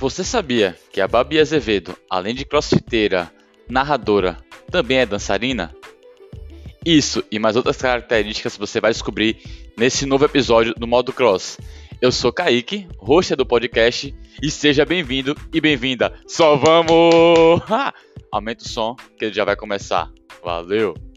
Você sabia que a Babi Azevedo, além de crossfiteira, narradora, também é dançarina? Isso e mais outras características você vai descobrir nesse novo episódio do Modo Cross. Eu sou Kaique, host do podcast, e seja bem-vindo e bem-vinda. Só vamos! Aumenta o som que ele já vai começar. Valeu!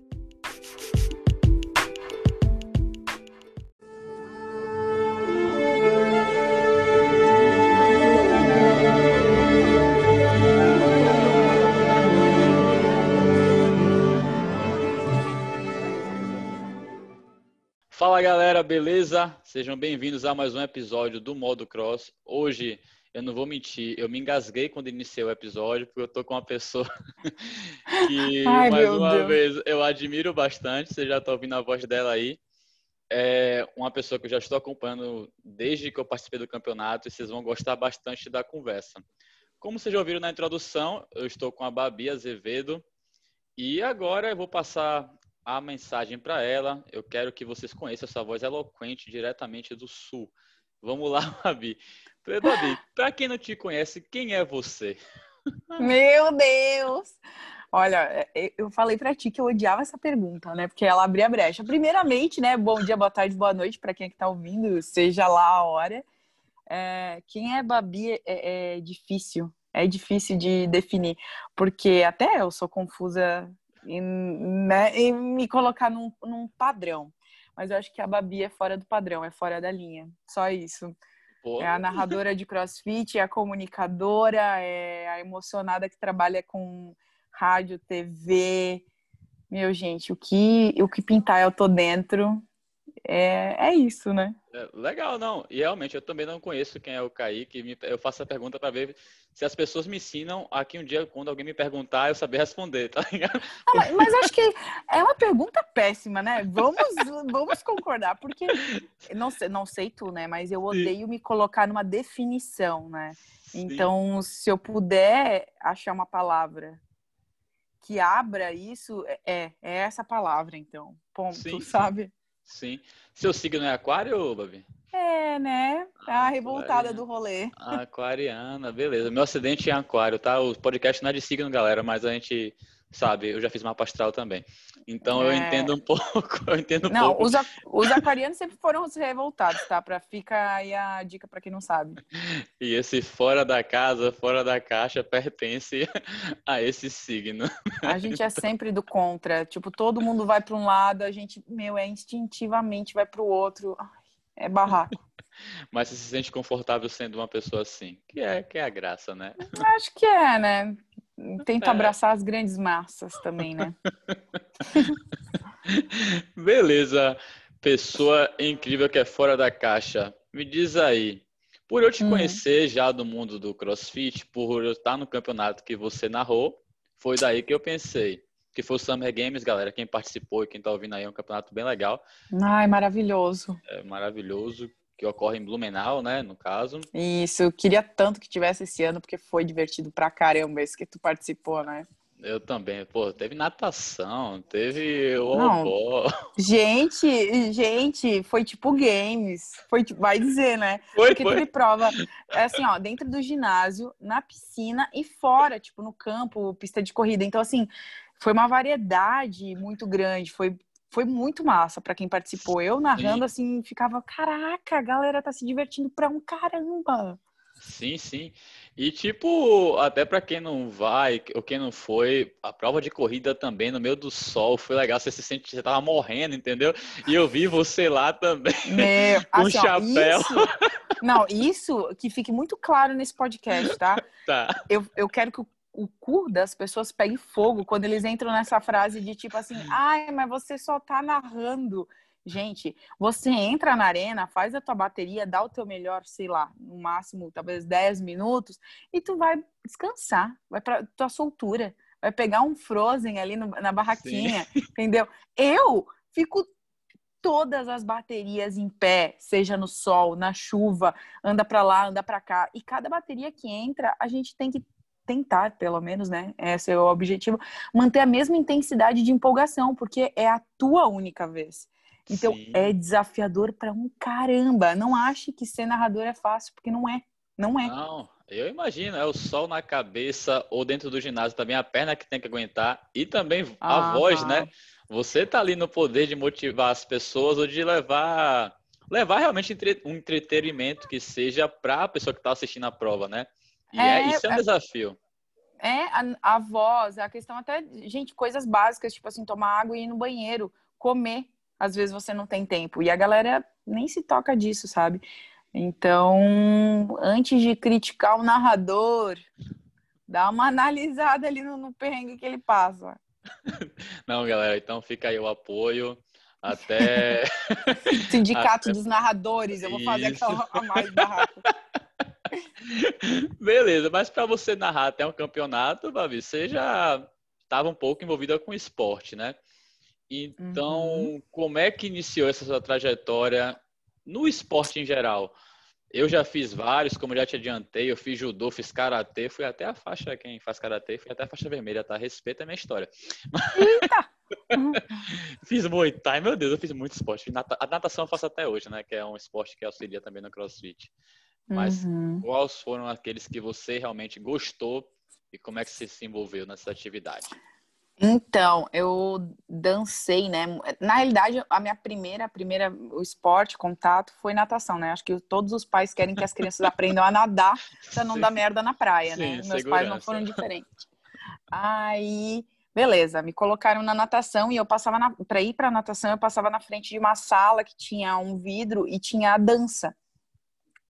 Beleza? Sejam bem-vindos a mais um episódio do Modo Cross. Hoje, eu não vou mentir, eu me engasguei quando iniciei o episódio, porque eu tô com uma pessoa que, Ai, mais uma Deus. vez, eu admiro bastante. Você já tá ouvindo a voz dela aí. É uma pessoa que eu já estou acompanhando desde que eu participei do campeonato e vocês vão gostar bastante da conversa. Como vocês já ouviram na introdução, eu estou com a Babi Azevedo. E agora eu vou passar a mensagem para ela. Eu quero que vocês conheçam essa voz eloquente diretamente do Sul. Vamos lá, Babi. Babi, para quem não te conhece, quem é você? Meu Deus! Olha, é, é, eu falei para ti que eu odiava essa pergunta, né? Porque ela abria a brecha. Primeiramente, né? Bom dia, boa tarde, boa noite para quem é que tá ouvindo, seja lá a hora. É, quem é Babi é, é difícil, é difícil de definir, porque até eu sou confusa e, né, e me colocar num, num padrão. Mas eu acho que a Babi é fora do padrão, é fora da linha. Só isso. É a narradora de crossfit, é a comunicadora, é a emocionada que trabalha com rádio, TV. Meu, gente, o que, o que pintar eu tô dentro. É, é isso, né? É, legal, não. E realmente eu também não conheço quem é o Kaique. Eu faço a pergunta para ver se as pessoas me ensinam aqui um dia, quando alguém me perguntar, eu saber responder, tá ligado? Ah, mas acho que é uma pergunta péssima, né? Vamos, vamos concordar, porque não sei, não sei tu, né? Mas eu odeio Sim. me colocar numa definição, né? Sim. Então, se eu puder achar uma palavra que abra isso, é, é essa palavra, então. Ponto, Sim. sabe? Sim. Seu signo é aquário, Babi? É, né? Tá revoltada do rolê. Aquariana, beleza. Meu acidente é aquário, tá? O podcast não é de signo, galera, mas a gente sabe, eu já fiz mapa astral também. Então é... eu entendo um pouco, eu entendo um não, pouco. Os, os aquarianos sempre foram os revoltados, tá? Para ficar aí a dica para quem não sabe. E esse fora da casa, fora da caixa pertence a esse signo. A gente é sempre do contra, tipo, todo mundo vai para um lado, a gente, meu, é instintivamente vai para o outro. É barraco. Mas você se sente confortável sendo uma pessoa assim, que é que é a graça, né? Acho que é, né? Tenta é. abraçar as grandes massas também, né? Beleza. Pessoa incrível que é fora da caixa. Me diz aí, por eu te hum. conhecer já do mundo do CrossFit, por eu estar no campeonato que você narrou, foi daí que eu pensei que foi o Summer Games, galera. Quem participou e quem tá ouvindo aí é um campeonato bem legal. Ai, maravilhoso. É maravilhoso. Que ocorre em Blumenau, né? No caso. Isso, eu queria tanto que tivesse esse ano, porque foi divertido pra caramba esse que tu participou, né? Eu também. Pô, teve natação, teve o Gente, gente, foi tipo games. Foi tipo, vai dizer, né? Foi, Porque foi. teve prova, é assim, ó, dentro do ginásio, na piscina e fora, tipo, no campo, pista de corrida. Então, assim, foi uma variedade muito grande, foi, foi muito massa para quem participou. Eu narrando sim. assim, ficava, caraca, a galera tá se divertindo pra um caramba. Sim, sim. E tipo, até para quem não vai ou quem não foi, a prova de corrida também no meio do sol foi legal. Você se sente, você tava morrendo, entendeu? E eu vi você lá também Meu, com assim, chapéu. Ó, isso, não, isso que fique muito claro nesse podcast, tá? Tá. Eu, eu quero que o o cu das pessoas pega fogo quando eles entram nessa frase de tipo assim, ai, mas você só tá narrando. Gente, você entra na arena, faz a tua bateria, dá o teu melhor, sei lá, no máximo, talvez 10 minutos, e tu vai descansar, vai pra tua soltura, vai pegar um Frozen ali no, na barraquinha, Sim. entendeu? Eu fico todas as baterias em pé, seja no sol, na chuva, anda para lá, anda para cá, e cada bateria que entra, a gente tem que tentar, pelo menos, né? Esse é o objetivo, manter a mesma intensidade de empolgação, porque é a tua única vez. Então Sim. é desafiador para um caramba. Não ache que ser narrador é fácil, porque não é. Não é. Não, eu imagino, é o sol na cabeça ou dentro do ginásio também, a perna que tem que aguentar e também a ah, voz, né? Você tá ali no poder de motivar as pessoas ou de levar levar realmente um entretenimento que seja para a pessoa que está assistindo a prova, né? E é, é isso é um é, desafio. É, a, a voz, a questão até, gente, coisas básicas, tipo assim, tomar água e ir no banheiro, comer. Às vezes você não tem tempo. E a galera nem se toca disso, sabe? Então, antes de criticar o narrador, dá uma analisada ali no, no perrengue que ele passa. Não, galera, então fica aí o apoio. Até. Sindicato Até... dos narradores, eu vou fazer Isso. aquela a mais barraco. Beleza, mas para você narrar até um campeonato, Babi, você já estava um pouco envolvida com esporte, né? Então, uhum. como é que iniciou essa sua trajetória no esporte em geral? Eu já fiz vários, como já te adiantei, eu fiz judô, fiz karatê, fui até a faixa, quem faz karatê, fui até a faixa vermelha, tá? Respeita a minha história. Eita! fiz Muay Thai, meu Deus, eu fiz muito esporte. A natação eu faço até hoje, né? Que é um esporte que auxilia também no CrossFit. Mas uhum. quais foram aqueles que você realmente gostou e como é que você se envolveu nessa atividade? Então, eu dancei, né? Na realidade, a minha primeira, primeira, o esporte, contato, foi natação, né? Acho que todos os pais querem que as crianças aprendam a nadar para não Sim. dar merda na praia, né? Sim, né? Meus segurança. pais não foram diferentes. Aí, beleza, me colocaram na natação e eu passava na, para ir para natação, eu passava na frente de uma sala que tinha um vidro e tinha a dança.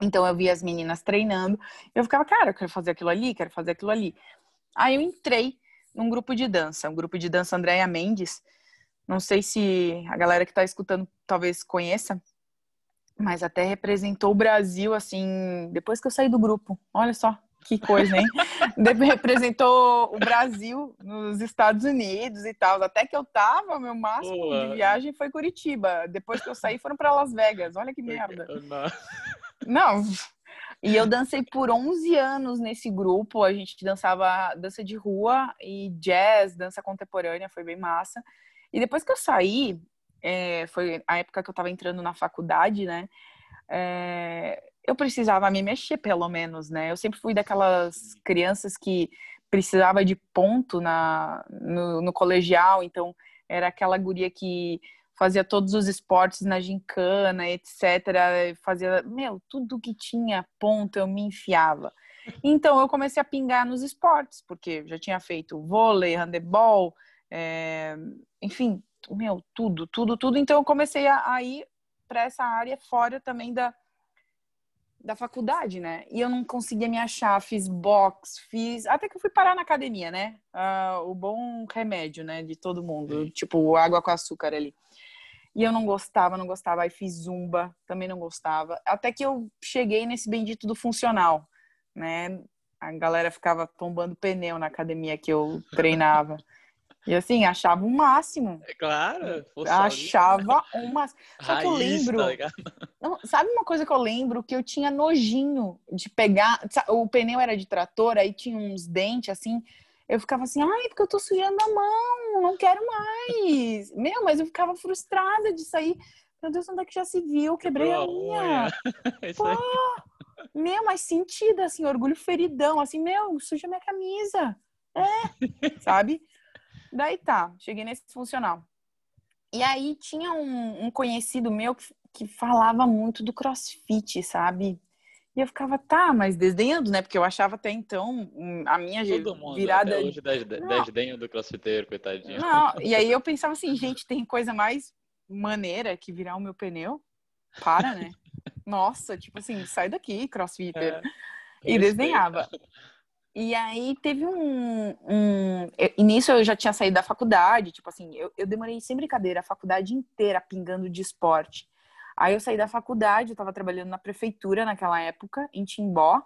Então eu via as meninas treinando, eu ficava, cara, eu quero fazer aquilo ali, quero fazer aquilo ali. Aí eu entrei num grupo de dança, um grupo de dança Andréia Mendes. Não sei se a galera que está escutando talvez conheça, mas até representou o Brasil, assim, depois que eu saí do grupo. Olha só que coisa, hein? representou o Brasil nos Estados Unidos e tal. Até que eu tava, meu máximo Boa. de viagem foi Curitiba. Depois que eu saí, foram para Las Vegas. Olha que merda. Não, e eu dancei por 11 anos nesse grupo. A gente dançava dança de rua e jazz, dança contemporânea, foi bem massa. E depois que eu saí, é, foi a época que eu estava entrando na faculdade, né? É, eu precisava me mexer, pelo menos, né? Eu sempre fui daquelas crianças que precisava de ponto na, no, no colegial, então era aquela guria que fazia todos os esportes na gincana, etc. Fazia, meu, tudo que tinha ponto eu me enfiava. Então eu comecei a pingar nos esportes, porque já tinha feito vôlei, handebol, é, enfim, meu, tudo, tudo, tudo. Então eu comecei a, a ir para essa área fora também da, da faculdade, né? E eu não conseguia me achar, fiz box, fiz. Até que eu fui parar na academia, né? Uh, o bom remédio, né? De todo mundo, Sim. tipo água com açúcar ali. E eu não gostava, não gostava. Aí fiz zumba, também não gostava. Até que eu cheguei nesse bendito do funcional, né? A galera ficava tombando pneu na academia que eu treinava. E assim, achava o máximo. É claro. Achava o máximo. Só que eu lembro. Tá sabe uma coisa que eu lembro? Que eu tinha nojinho de pegar. O pneu era de trator, aí tinha uns dentes assim eu ficava assim, ai, porque eu tô sujando a mão, não quero mais. Meu, mas eu ficava frustrada de sair. Meu Deus, onde é que já se viu? Quebrei a unha. Pô, meu, mas sentida, assim, orgulho feridão, assim, meu, suja minha camisa. É, sabe? Daí tá, cheguei nesse funcional. E aí tinha um, um conhecido meu que, que falava muito do crossfit, sabe? E eu ficava, tá, mas desdenhando, né? Porque eu achava até então hum, a minha Todo mundo, virada. Até hoje desdenho do crossfiteiro, coitadinho. Não, e aí eu pensava assim, gente, tem coisa mais maneira que virar o meu pneu? Para, né? Nossa, tipo assim, sai daqui, crossfitter. É, e desenhava. E aí teve um, um. Início eu já tinha saído da faculdade, tipo assim, eu, eu demorei sem brincadeira a faculdade inteira pingando de esporte. Aí eu saí da faculdade, eu estava trabalhando na prefeitura naquela época, em Timbó.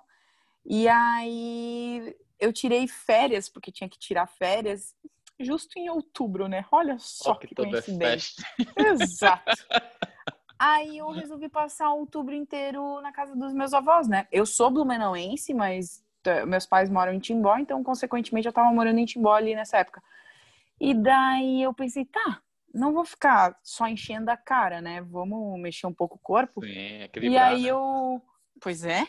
E aí eu tirei férias, porque tinha que tirar férias, justo em outubro, né? Olha só oh, que, que coincidência. Exato. Aí eu resolvi passar outubro inteiro na casa dos meus avós, né? Eu sou blumenauense, mas meus pais moram em Timbó, então, consequentemente, eu tava morando em Timbó ali nessa época. E daí eu pensei, tá, não vou ficar só enchendo a cara, né? Vamos mexer um pouco o corpo. Sim, E aí né? eu. Pois é.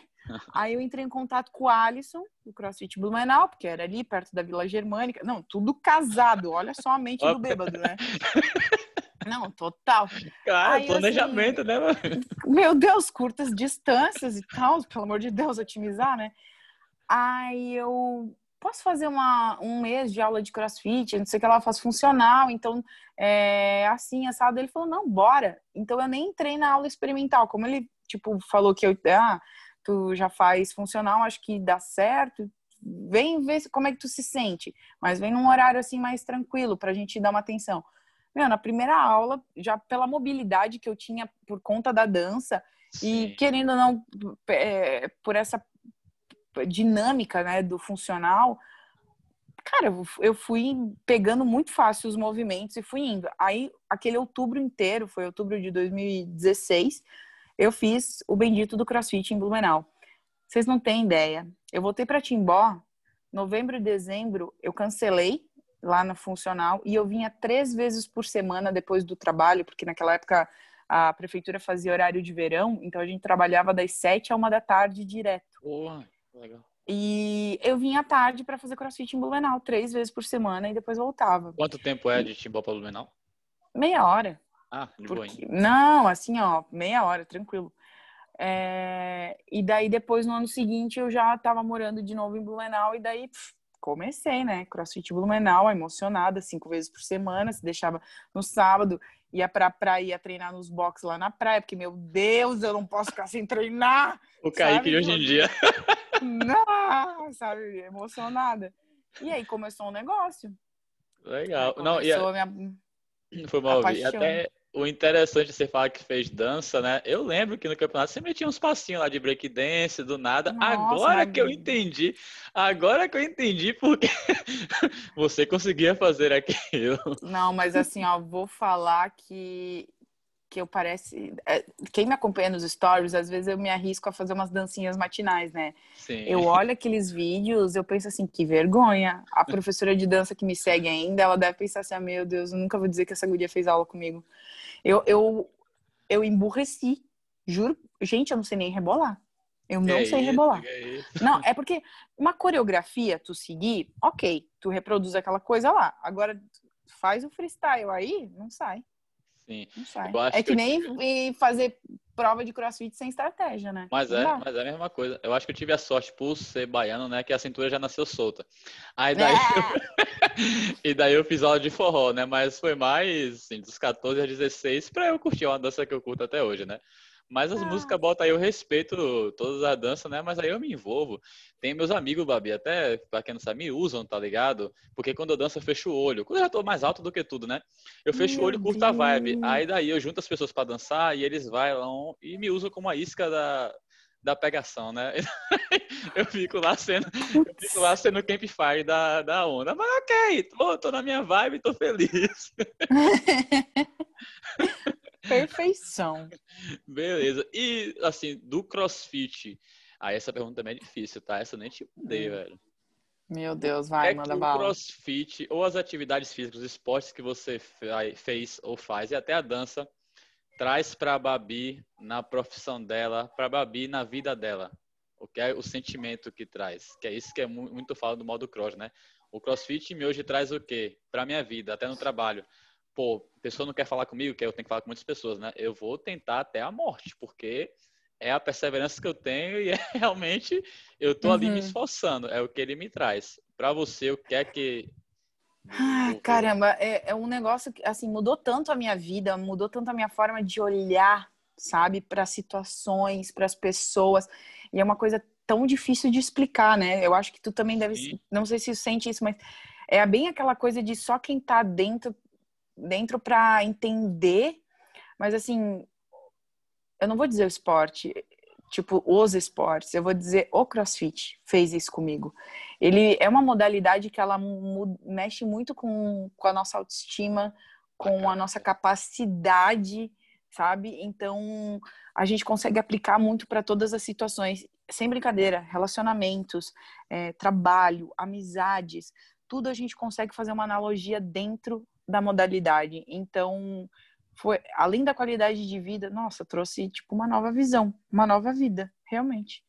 Aí eu entrei em contato com o Alisson, do CrossFit Blumenau, porque era ali perto da Vila Germânica. Não, tudo casado. Olha só a mente do bêbado, né? Não, total. Claro, Aí, planejamento, assim, né? Mano? Meu Deus, curtas distâncias e tal, pelo amor de Deus, otimizar, né? Aí eu posso fazer uma, um mês de aula de crossfit, não sei o que ela faz funcional, então é assim, assado. Ele falou, não, bora. Então eu nem entrei na aula experimental, como ele, tipo, falou que eu, ah, tu já faz funcional, acho que dá certo, vem ver como é que tu se sente, mas vem num horário assim mais tranquilo pra gente dar uma atenção. Meu, na primeira aula, já pela mobilidade que eu tinha por conta da dança Sim. e querendo ou não, é, por essa dinâmica né, do funcional, cara, eu fui pegando muito fácil os movimentos e fui indo. Aí, aquele outubro inteiro, foi outubro de 2016, eu fiz o bendito do CrossFit em Blumenau. Vocês não têm ideia. Eu voltei para Timbó, novembro e dezembro, eu cancelei lá no funcional e eu vinha três vezes por semana depois do trabalho, porque naquela época a prefeitura fazia horário de verão, então a gente trabalhava das sete a uma da tarde direto. Legal. E eu vinha à tarde para fazer crossfit em Blumenau, três vezes por semana, e depois voltava. Quanto tempo é de Timbó para Blumenau? Meia hora. Ah, de Porque... boa. Não, assim, ó, meia hora, tranquilo. É... E daí, depois, no ano seguinte, eu já estava morando de novo em Blumenau, e daí pff, comecei, né? Crossfit Blumenau, emocionada, cinco vezes por semana, se deixava no sábado, ia pra praia, ia treinar nos boxes lá na praia, porque, meu Deus, eu não posso ficar sem treinar. O Kaique hoje em dia. Não, sabe, emocionada. E aí começou um negócio. Legal. Não, e a... minha... Foi mal ouvir. Até o interessante você falar que fez dança, né? Eu lembro que no campeonato você metia uns passinhos lá de breakdance, do nada. Nossa, agora que eu entendi, agora que eu entendi porque você conseguia fazer aquilo. Não, mas assim, ó, vou falar que que eu parece. É, quem me acompanha nos stories, às vezes eu me arrisco a fazer umas dancinhas matinais, né? Sim. Eu olho aqueles vídeos, eu penso assim, que vergonha. A professora de dança que me segue ainda, ela deve pensar assim, ah, meu Deus, eu nunca vou dizer que essa guria fez aula comigo. Eu, eu, eu emburreci, juro. Gente, eu não sei nem rebolar. Eu não é sei isso, rebolar. É não, é porque uma coreografia, tu seguir, ok, tu reproduz aquela coisa lá. Agora, faz o freestyle aí, não sai. Sim. É que, que nem tive... fazer prova de crossfit sem estratégia, né? Mas é, mas é a mesma coisa. Eu acho que eu tive a sorte por ser baiano, né? Que a cintura já nasceu solta. Aí daí. É. Eu... e daí eu fiz aula de forró, né? Mas foi mais assim, dos 14 a 16 para eu curtir uma dança que eu curto até hoje, né? Mas as ah. músicas botam aí, eu respeito todas as danças, né? Mas aí eu me envolvo. Tem meus amigos, Babi, até pra quem não sabe, me usam, tá ligado? Porque quando eu danço, eu fecho o olho. Quando eu já tô mais alto do que tudo, né? Eu fecho Meu o olho e curto a vibe. Aí daí eu junto as pessoas para dançar e eles vão e me usam como a isca da, da pegação, né? eu fico lá sendo, eu fico lá sendo campfire da, da onda. Mas ok, tô, tô na minha vibe, tô feliz. Perfeição. Beleza. E, assim, do crossfit, aí essa pergunta também é difícil, tá? Essa eu nem te mandei, hum. velho. Meu Deus, vai, é manda bala. o crossfit ou as atividades físicas, os esportes que você fez ou faz, e até a dança, traz para a Babi na profissão dela, para a Babi na vida dela. O que é o sentimento que traz? Que é isso que é muito falo do modo cross, né? O crossfit me hoje traz o quê? Para minha vida, até no trabalho pô, a pessoa não quer falar comigo, que eu tenho que falar com muitas pessoas, né? Eu vou tentar até a morte, porque é a perseverança que eu tenho e é realmente eu tô uhum. ali me uhum. esforçando, é o que ele me traz. Para você, o que é que Ai, caramba, é, é, um negócio que assim mudou tanto a minha vida, mudou tanto a minha forma de olhar, sabe, para situações, para as pessoas. E é uma coisa tão difícil de explicar, né? Eu acho que tu também deve, Sim. não sei se sente isso, mas é bem aquela coisa de só quem tá dentro dentro para entender, mas assim, eu não vou dizer o esporte, tipo os esportes, eu vou dizer o CrossFit fez isso comigo. Ele é uma modalidade que ela mexe muito com, com a nossa autoestima, com a nossa capacidade, sabe? Então, a gente consegue aplicar muito para todas as situações, sem brincadeira, relacionamentos, é, trabalho, amizades, tudo a gente consegue fazer uma analogia dentro da modalidade. Então, foi além da qualidade de vida, nossa, trouxe tipo uma nova visão, uma nova vida, realmente.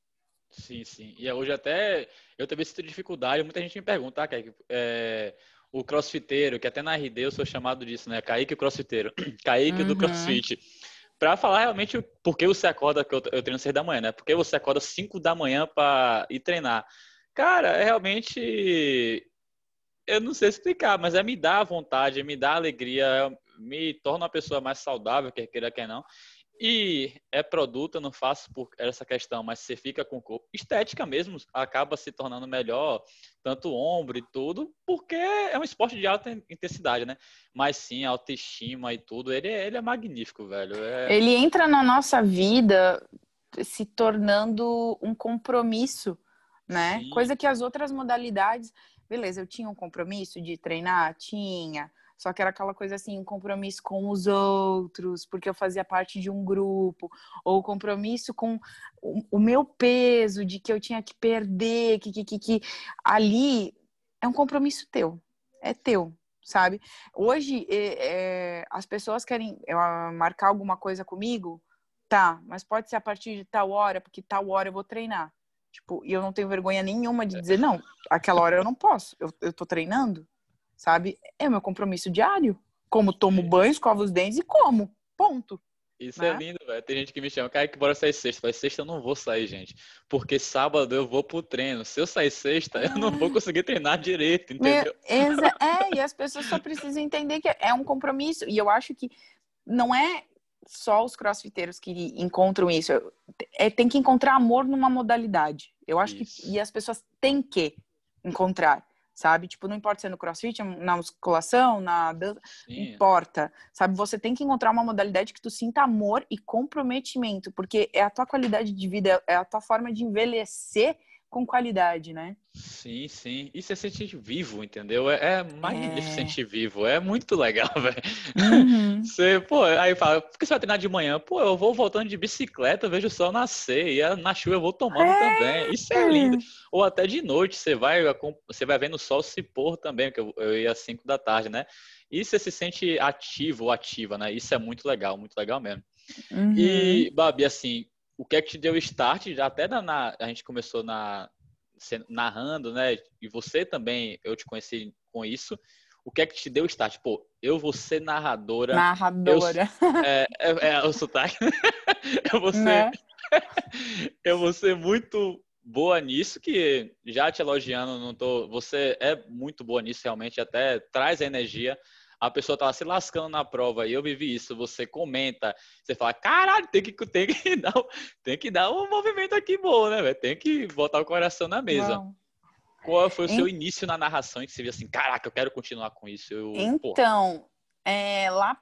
Sim, sim. E hoje até eu também sinto dificuldade. Muita gente me pergunta, Kaique, é, o crossfiteiro, que até na RD eu sou chamado disso, né? Kaique o crossfiteiro. Kaique uhum. do crossfit. Pra falar realmente por que você acorda, que eu, eu treino seis da manhã, né? Por que você acorda cinco da manhã para ir treinar? Cara, é realmente. Eu não sei explicar, mas é me dar vontade, me dá alegria, me torna uma pessoa mais saudável, quer queira, quer não. E é produto, eu não faço por essa questão, mas você fica com o corpo. Estética mesmo acaba se tornando melhor, tanto o ombro e tudo, porque é um esporte de alta intensidade, né? Mas sim, a autoestima e tudo, ele, ele é magnífico, velho. É... Ele entra na nossa vida se tornando um compromisso, né? Sim. Coisa que as outras modalidades. Beleza, eu tinha um compromisso de treinar? Tinha só que era aquela coisa assim, um compromisso com os outros, porque eu fazia parte de um grupo, ou compromisso com o, o meu peso, de que eu tinha que perder, que, que, que, que ali é um compromisso teu, é teu, sabe? Hoje é, é, as pessoas querem é, marcar alguma coisa comigo, tá, mas pode ser a partir de tal hora, porque tal hora eu vou treinar. Tipo, e eu não tenho vergonha nenhuma de dizer, não, aquela hora eu não posso, eu, eu tô treinando, sabe? É o meu compromisso diário. Como tomo banho, escovo os dentes e como. Ponto. Isso é né? é lindo, velho. Tem gente que me chama, cara, que bora sair sexta. Mas sexta eu não vou sair, gente. Porque sábado eu vou pro treino. Se eu sair sexta, eu não vou conseguir treinar direito, entendeu? é, e as pessoas só precisam entender que é um compromisso. E eu acho que não é só os crossfiteiros que encontram isso. É, tem que encontrar amor numa modalidade. Eu acho isso. que. E as pessoas têm que encontrar sabe? Tipo, não importa se é no crossfit, na musculação, na dança, não importa, sabe? Você tem que encontrar uma modalidade que tu sinta amor e comprometimento, porque é a tua qualidade de vida, é a tua forma de envelhecer com qualidade, né? Sim, sim. E você sente vivo, entendeu? É, é magnífico é... sentir vivo. É muito legal, velho. Uhum. Você, pô, aí fala, por que você vai treinar de manhã? Pô, eu vou voltando de bicicleta, vejo o sol nascer, e na chuva eu vou tomando é... também. Isso é lindo. Ou até de noite, você vai, você vai vendo o sol se pôr também, porque eu, eu ia às 5 da tarde, né? E você se sente ativo ou ativa, né? Isso é muito legal, muito legal mesmo. Uhum. E, Babi, assim, o que é que te deu start? Já até na, na, a gente começou na, narrando, né? E você também, eu te conheci com isso. O que é que te deu start? Pô, eu vou ser narradora. Narradora. Eu, é, é, é, o sotaque. eu vou ser. Né? eu vou ser muito boa nisso, que já te elogiando, não tô. Você é muito boa nisso, realmente, até traz a energia a pessoa tá se lascando na prova e eu vivi isso, você comenta, você fala, caralho, tem que, tem que, dar, tem que dar um movimento aqui bom, né, velho? Tem que botar o coração na mesa. Não. Qual foi o seu início na narração que você viu assim, caraca, eu quero continuar com isso? Eu, então, é, lá,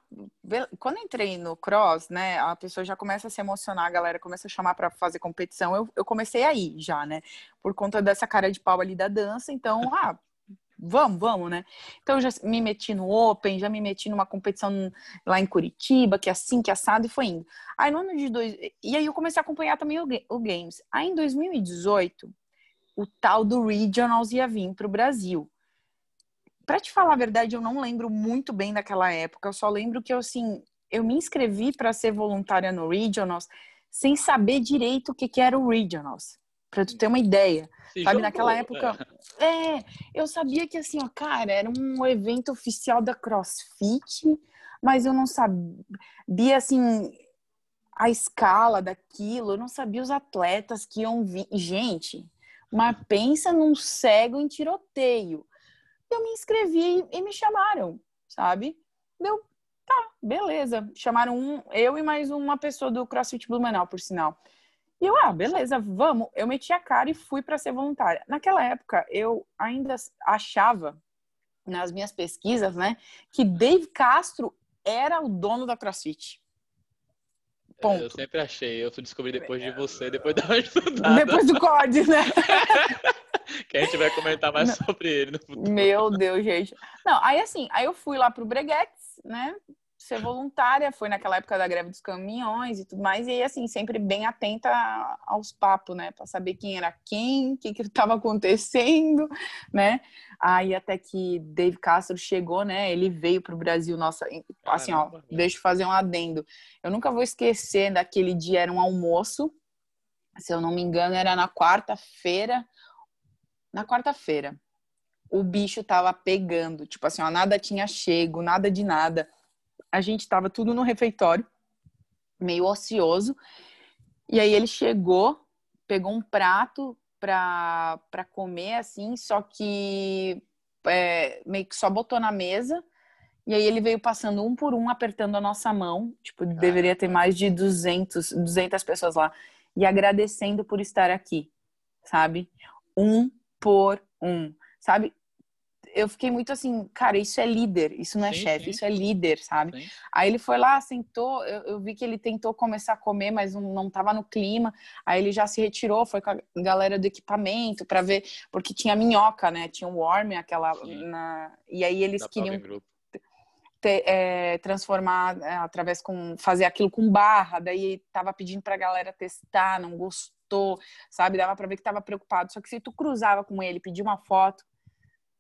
quando entrei no cross, né, a pessoa já começa a se emocionar, a galera começa a chamar para fazer competição. Eu, eu comecei aí já, né, por conta dessa cara de pau ali da dança. Então, ah, vamos, vamos, né? Então já me meti no Open, já me meti numa competição lá em Curitiba, que é assim, que é assado, e foi indo. Aí no ano de dois. E aí eu comecei a acompanhar também o, o Games. Aí em 2018, o tal do Regionals ia vir para o Brasil. Para te falar a verdade, eu não lembro muito bem daquela época. Eu só lembro que eu, assim, eu me inscrevi para ser voluntária no Regionals sem saber direito o que, que era o Regionals. Para tu ter uma ideia. Se sabe, jogou, naquela época. É. é, eu sabia que assim, ó, cara, era um evento oficial da CrossFit, mas eu não sabia assim a escala daquilo, eu não sabia os atletas que iam vir. Gente, mas pensa num cego em tiroteio. Eu me inscrevi e me chamaram, sabe? Deu, tá, beleza. Chamaram um, eu e mais uma pessoa do CrossFit Blumenau, por sinal. E eu, ah, beleza, vamos. Eu meti a cara e fui para ser voluntária. Naquela época, eu ainda achava, nas minhas pesquisas, né, que Dave Castro era o dono da CrossFit. Ponto. Eu sempre achei, eu descobri depois de você, depois da uma estudada. Depois do COD, né? que a gente vai comentar mais Não. sobre ele no futuro. Meu Deus, gente. Não, aí assim, aí eu fui lá pro Breguetes, né? Ser voluntária, foi naquela época da greve dos caminhões e tudo mais, e assim, sempre bem atenta aos papos, né, para saber quem era quem, o que que estava acontecendo, né, aí até que Dave Castro chegou, né, ele veio para o Brasil, nossa, assim, ó, deixa eu fazer um adendo, eu nunca vou esquecer daquele dia, era um almoço, se eu não me engano, era na quarta-feira. Na quarta-feira, o bicho tava pegando. Tipo assim, ó, nada tinha chego, nada de nada. A gente tava tudo no refeitório, meio ocioso. E aí ele chegou, pegou um prato pra, pra comer, assim, só que é, meio que só botou na mesa. E aí ele veio passando um por um, apertando a nossa mão. Tipo, deveria ter mais de 200, 200 pessoas lá. E agradecendo por estar aqui, sabe? Um por um, sabe? Eu fiquei muito assim, cara, isso é líder, isso não é chefe, isso é líder, sabe? Sim. Aí ele foi lá, sentou, eu, eu, vi que ele tentou começar a comer, mas não, não tava no clima. Aí ele já se retirou, foi com a galera do equipamento para ver, porque tinha minhoca, né? Tinha um worm, aquela. Na... E aí eles da queriam ter, é, transformar é, através com fazer aquilo com barra, daí tava pedindo pra galera testar, não gostou, sabe? Dava para ver que tava preocupado. Só que se tu cruzava com ele, pedia uma foto,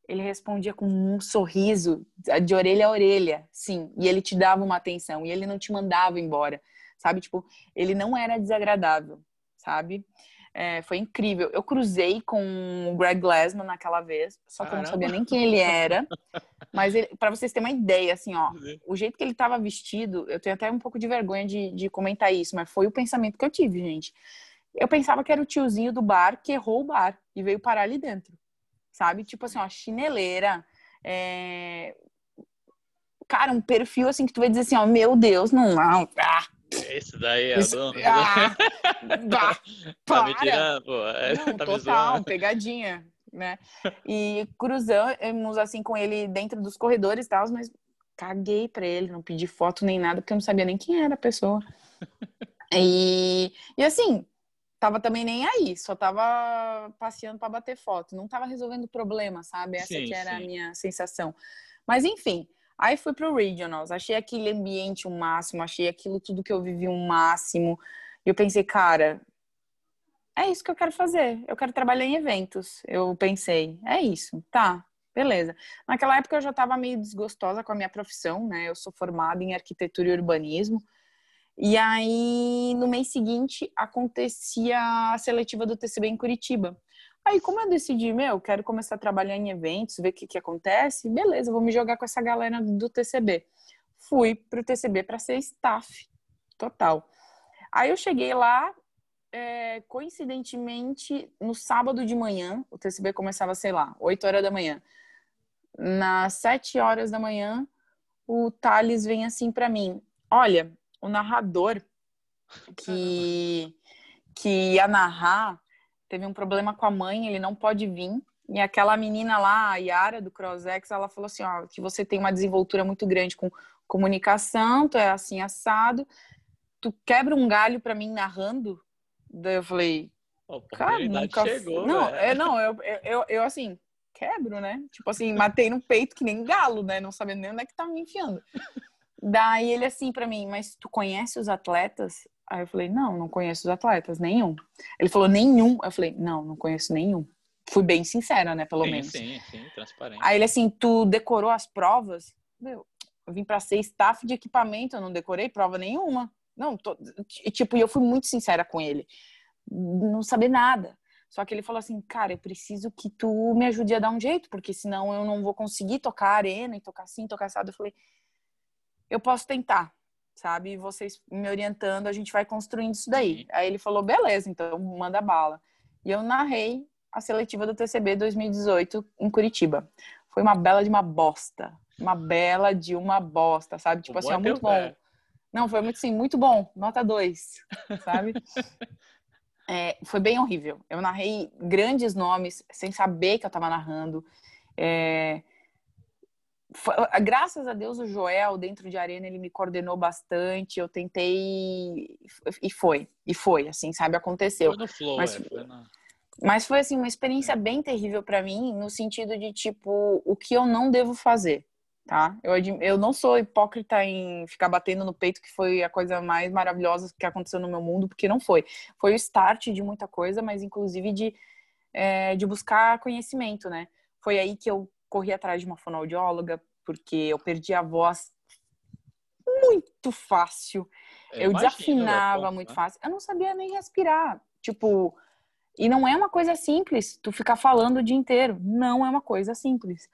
ele respondia com um sorriso de orelha a orelha, sim, e ele te dava uma atenção e ele não te mandava embora, sabe? Tipo, ele não era desagradável, sabe? É, foi incrível. Eu cruzei com o Greg Glassman naquela vez, só que Caramba. eu não sabia nem quem ele era. Mas para vocês terem uma ideia, assim, ó, o jeito que ele estava vestido, eu tenho até um pouco de vergonha de, de comentar isso, mas foi o pensamento que eu tive, gente. Eu pensava que era o tiozinho do bar que errou o bar e veio parar ali dentro, sabe? Tipo assim, ó, chineleira, é... cara, um perfil assim que tu vai dizer assim, ó, meu Deus, não, não, ah, esse daí é o dono. Ah, bah, tá me tirando, pô. É, Não, tá total, pegadinha, né? E cruzamos assim com ele dentro dos corredores e tal, mas caguei pra ele, não pedi foto nem nada, porque eu não sabia nem quem era a pessoa. E, e assim, tava também nem aí, só tava passeando para bater foto, não tava resolvendo problema, sabe? Essa sim, que era sim. a minha sensação. Mas enfim, Aí fui pro Regionals, achei aquele ambiente um máximo, achei aquilo tudo que eu vivi um máximo. E eu pensei, cara, é isso que eu quero fazer. Eu quero trabalhar em eventos. Eu pensei, é isso, tá, beleza. Naquela época eu já estava meio desgostosa com a minha profissão, né? Eu sou formada em arquitetura e urbanismo. E aí, no mês seguinte, acontecia a seletiva do TCB em Curitiba. Aí, como eu decidi, meu, quero começar a trabalhar em eventos, ver o que, que acontece, beleza, vou me jogar com essa galera do TCB. Fui pro TCB para ser staff total. Aí eu cheguei lá, é, coincidentemente, no sábado de manhã, o TCB começava, sei lá, 8 horas da manhã. Nas 7 horas da manhã, o Thales vem assim para mim: Olha, o narrador que, que ia narrar teve um problema com a mãe, ele não pode vir. E aquela menina lá, a Yara do CrossX, ela falou assim, ó, que você tem uma desenvoltura muito grande com comunicação, tu é assim assado, tu quebra um galho para mim narrando. Daí eu falei, cara, nunca chegou, não, é, não, eu, eu, eu assim, quebro, né? Tipo assim, matei no peito que nem galo, né? Não sabendo nem onde é que tá me enfiando. Daí ele assim para mim, mas tu conhece os atletas? Aí eu falei, não, não conheço os atletas, nenhum. Ele falou, nenhum. Eu falei, não, não conheço nenhum. Fui bem sincera, né, pelo sim, menos. Sim, sim, transparente. Aí ele assim, tu decorou as provas? Meu, eu vim para ser staff de equipamento, eu não decorei prova nenhuma. Não, tô... tipo, e eu fui muito sincera com ele. Não saber nada. Só que ele falou assim, cara, eu preciso que tu me ajude a dar um jeito, porque senão eu não vou conseguir tocar arena e tocar assim, tocar assado. Eu falei, eu posso tentar, sabe? E vocês me orientando, a gente vai construindo isso daí. Uhum. Aí ele falou, beleza, então manda bala. E eu narrei a seletiva do TCB 2018 em Curitiba. Foi uma bela de uma bosta. Uma bela de uma bosta, sabe? Tipo o assim, é muito bom. Pé. Não, foi muito sim, muito bom. Nota 2, sabe? é, foi bem horrível. Eu narrei grandes nomes sem saber que eu tava narrando. É, graças a Deus o Joel dentro de arena ele me coordenou bastante eu tentei e foi e foi assim sabe aconteceu. Foi no flow, mas, é, foi na... mas foi assim uma experiência bem terrível para mim no sentido de tipo o que eu não devo fazer tá? Eu eu não sou hipócrita em ficar batendo no peito que foi a coisa mais maravilhosa que aconteceu no meu mundo porque não foi. Foi o start de muita coisa mas inclusive de é, de buscar conhecimento né? Foi aí que eu corri atrás de uma fonoaudióloga, porque eu perdi a voz muito fácil. É, eu, eu desafinava muito né? fácil. Eu não sabia nem respirar. Tipo, e não é uma coisa simples tu ficar falando o dia inteiro. Não é uma coisa simples.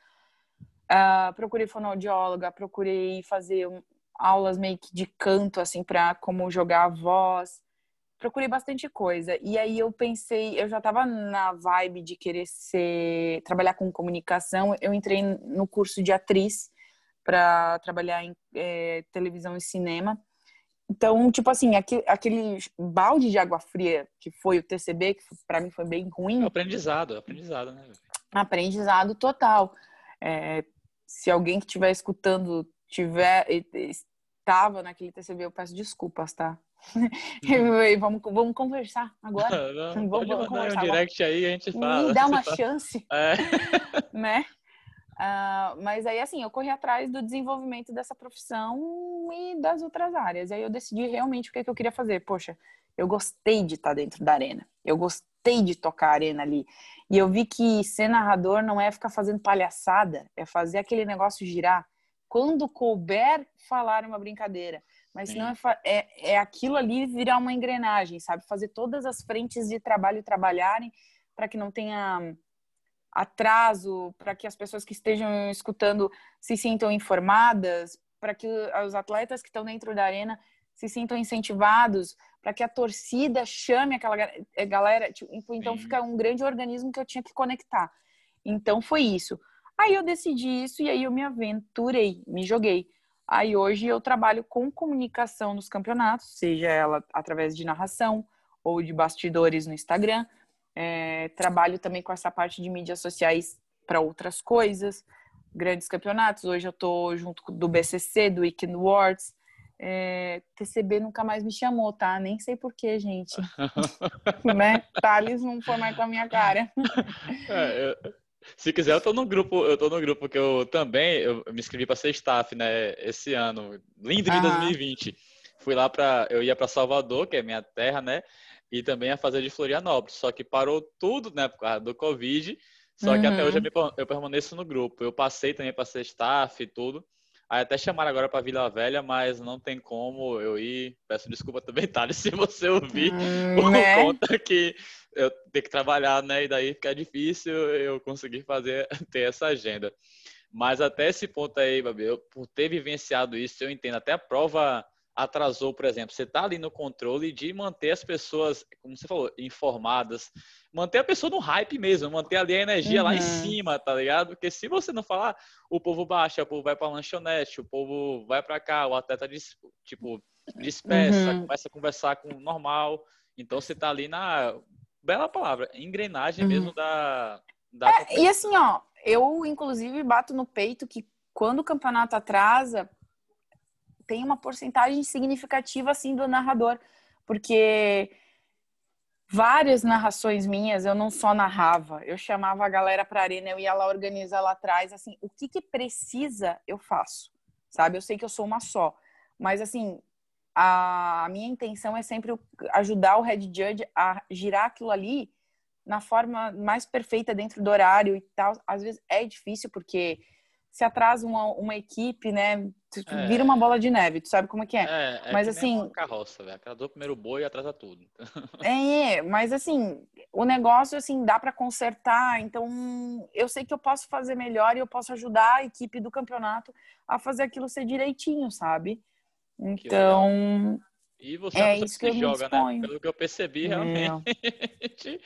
Uh, procurei fonoaudióloga, procurei fazer um, aulas meio que de canto, assim, para como jogar a voz. Procurei bastante coisa. E aí eu pensei, eu já estava na vibe de querer ser, trabalhar com comunicação. Eu entrei no curso de atriz para trabalhar em é, televisão e cinema. Então, tipo assim, aquele, aquele balde de água fria que foi o TCB, que para mim foi bem ruim. Aprendizado, aprendizado, né? Aprendizado total. É, se alguém que estiver escutando tiver estava naquele TCB, eu peço desculpas, tá? Uhum. vamos, vamos conversar agora. Não, vamos, vamos conversar. Um direct aí, a gente fala. Me dá uma chance. É. né? Uh, mas aí, assim, eu corri atrás do desenvolvimento dessa profissão e das outras áreas. Aí eu decidi realmente o que, é que eu queria fazer. Poxa, eu gostei de estar dentro da arena. Eu gostei de tocar a arena ali. E eu vi que ser narrador não é ficar fazendo palhaçada, é fazer aquele negócio girar. Quando couber, falar uma brincadeira. Mas não é, é, é aquilo ali virar uma engrenagem, sabe? Fazer todas as frentes de trabalho trabalharem para que não tenha atraso, para que as pessoas que estejam escutando se sintam informadas, para que os atletas que estão dentro da arena se sintam incentivados, para que a torcida chame aquela eh, galera. Tipo, então fica um grande organismo que eu tinha que conectar. Então foi isso. Aí eu decidi isso e aí eu me aventurei, me joguei. Aí hoje eu trabalho com comunicação nos campeonatos, seja ela através de narração ou de bastidores no Instagram, é, trabalho também com essa parte de mídias sociais para outras coisas, grandes campeonatos. Hoje eu estou junto do BCC, do Weekend Awards. É, TCB nunca mais me chamou, tá? Nem sei porquê, gente. né? Thales não foi mais com a minha cara. É, eu, se quiser, eu tô no grupo, eu tô no grupo que eu também eu me inscrevi para ser staff, né, esse ano, lindo de 2020. Fui lá para eu ia para Salvador, que é minha terra, né? e também a fazer de Florianópolis. Só que parou tudo, né, por causa do Covid. Só uhum. que até hoje eu, eu permaneço no grupo. Eu passei também para ser staff e tudo. Aí até chamaram agora para Vila Velha, mas não tem como eu ir. Peço desculpa também, Thales, se você ouvir, hum, por né? conta que eu tenho que trabalhar, né? E daí fica difícil eu conseguir fazer, ter essa agenda. Mas até esse ponto aí, Babi, eu, por ter vivenciado isso, eu entendo. Até a prova atrasou, por exemplo, você está ali no controle de manter as pessoas, como você falou, informadas, manter a pessoa no hype mesmo, manter ali a energia uhum. lá em uhum. cima, tá ligado? Porque se você não falar, o povo baixa, o povo vai para lanchonete, o povo vai para cá, o atleta tipo dispersa, uhum. começa a conversar com o normal. Então você tá ali na bela palavra, engrenagem uhum. mesmo da, da é, e assim, ó, eu inclusive bato no peito que quando o campeonato atrasa, tem uma porcentagem significativa assim do narrador, porque várias narrações minhas eu não só narrava, eu chamava a galera para arena, eu ia lá organizar lá atrás, assim, o que que precisa eu faço, sabe? Eu sei que eu sou uma só, mas assim, a minha intenção é sempre ajudar o head judge a girar aquilo ali na forma mais perfeita dentro do horário e tal. Às vezes é difícil porque se atrasa uma, uma equipe, né? É. Vira uma bola de neve, tu sabe como é que é. é, é mas assim. Carroça, velho. Atrasou o primeiro boi e atrasa tudo. é, mas assim, o negócio, assim, dá para consertar. Então, eu sei que eu posso fazer melhor e eu posso ajudar a equipe do campeonato a fazer aquilo ser direitinho, sabe? Então. E você é, é isso que, que joga, né? Pelo que eu percebi, realmente.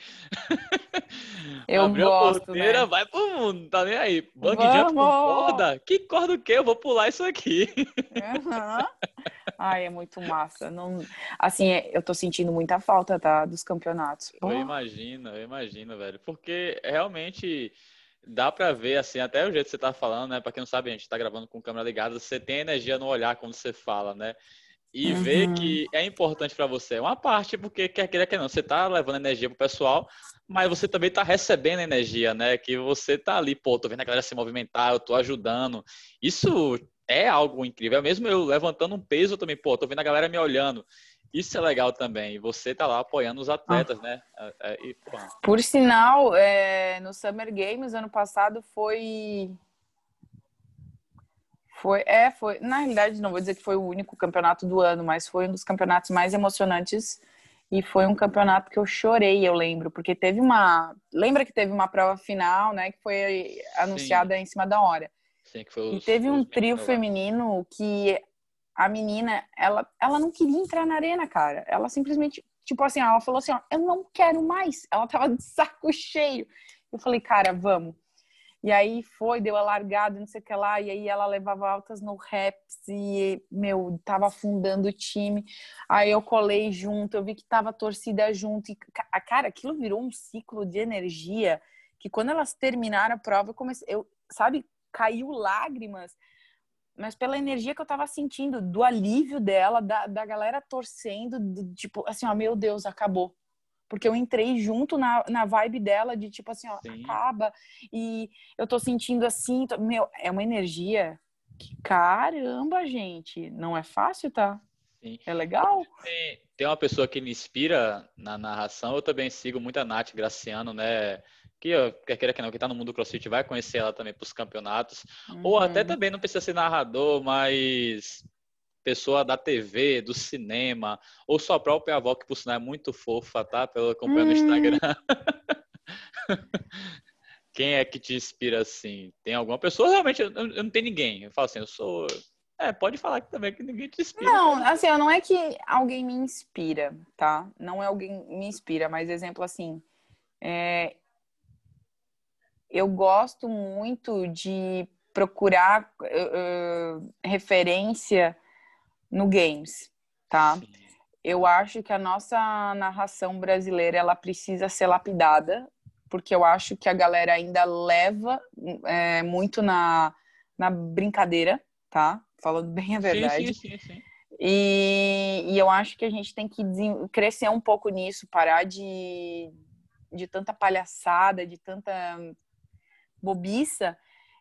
eu Abriu gosto, a porteira, né? vai pro mundo, tá nem aí. Bang jump com corda? Que corda o quê? Eu vou pular isso aqui. Uhum. Ai, é muito massa. Não... Assim, é, eu tô sentindo muita falta, tá? Dos campeonatos. Eu imagino, eu imagino, velho. Porque realmente dá para ver, assim, até o jeito que você tá falando, né? Pra quem não sabe, a gente tá gravando com câmera ligada, você tem energia no olhar quando você fala, né? e uhum. ver que é importante para você. É uma parte, porque quer queira que não, você tá levando energia pro pessoal, mas você também tá recebendo energia, né? Que você tá ali, pô, tô vendo a galera se movimentar, eu tô ajudando. Isso é algo incrível. É mesmo eu levantando um peso também, pô, tô vendo a galera me olhando. Isso é legal também. E você tá lá apoiando os atletas, ah. né? É, é, e, Por sinal, é, no Summer Games ano passado foi foi, é, foi. Na realidade, não vou dizer que foi o único campeonato do ano, mas foi um dos campeonatos mais emocionantes E foi um campeonato que eu chorei, eu lembro, porque teve uma. Lembra que teve uma prova final, né? Que foi anunciada Sim. em cima da hora. Sim, que foi os, e teve um trio feminino que a menina, ela, ela não queria entrar na arena, cara. Ela simplesmente, tipo assim, ela falou assim: ó, eu não quero mais. Ela tava de saco cheio. Eu falei, cara, vamos. E aí foi, deu a largada, não sei o que lá, e aí ela levava altas no raps e, meu, tava afundando o time. Aí eu colei junto, eu vi que tava torcida junto. E, cara, aquilo virou um ciclo de energia que quando elas terminaram a prova, eu comecei, eu, sabe, caiu lágrimas, mas pela energia que eu tava sentindo, do alívio dela, da, da galera torcendo, do, tipo, assim, ó, meu Deus, acabou porque eu entrei junto na, na vibe dela de tipo assim, ó, Sim. acaba e eu tô sentindo assim, tô, meu, é uma energia que caramba, gente, não é fácil, tá? Sim. É legal. Tem, tem uma pessoa que me inspira na narração, eu também sigo muito a Nath Graciano, né? Que quer queira que não, que tá no mundo do CrossFit vai conhecer ela também para os campeonatos. Uhum. Ou até também não precisa ser narrador, mas pessoa da TV, do cinema, ou sua própria avó, que por sinal é muito fofa, tá? Pelo acompanhar no Instagram. Quem é que te inspira assim? Tem alguma pessoa? Realmente, eu, eu não tenho ninguém. Eu falo assim, eu sou. É, pode falar que também que ninguém te inspira. Não, assim, não é que alguém me inspira, tá? Não é alguém me inspira, mas exemplo assim, é... eu gosto muito de procurar uh, referência no games, tá? Sim. Eu acho que a nossa narração brasileira ela precisa ser lapidada, porque eu acho que a galera ainda leva é, muito na, na brincadeira, tá? Falando bem a verdade. Sim, sim, sim, e, e eu acho que a gente tem que crescer um pouco nisso, parar de, de tanta palhaçada, de tanta bobiça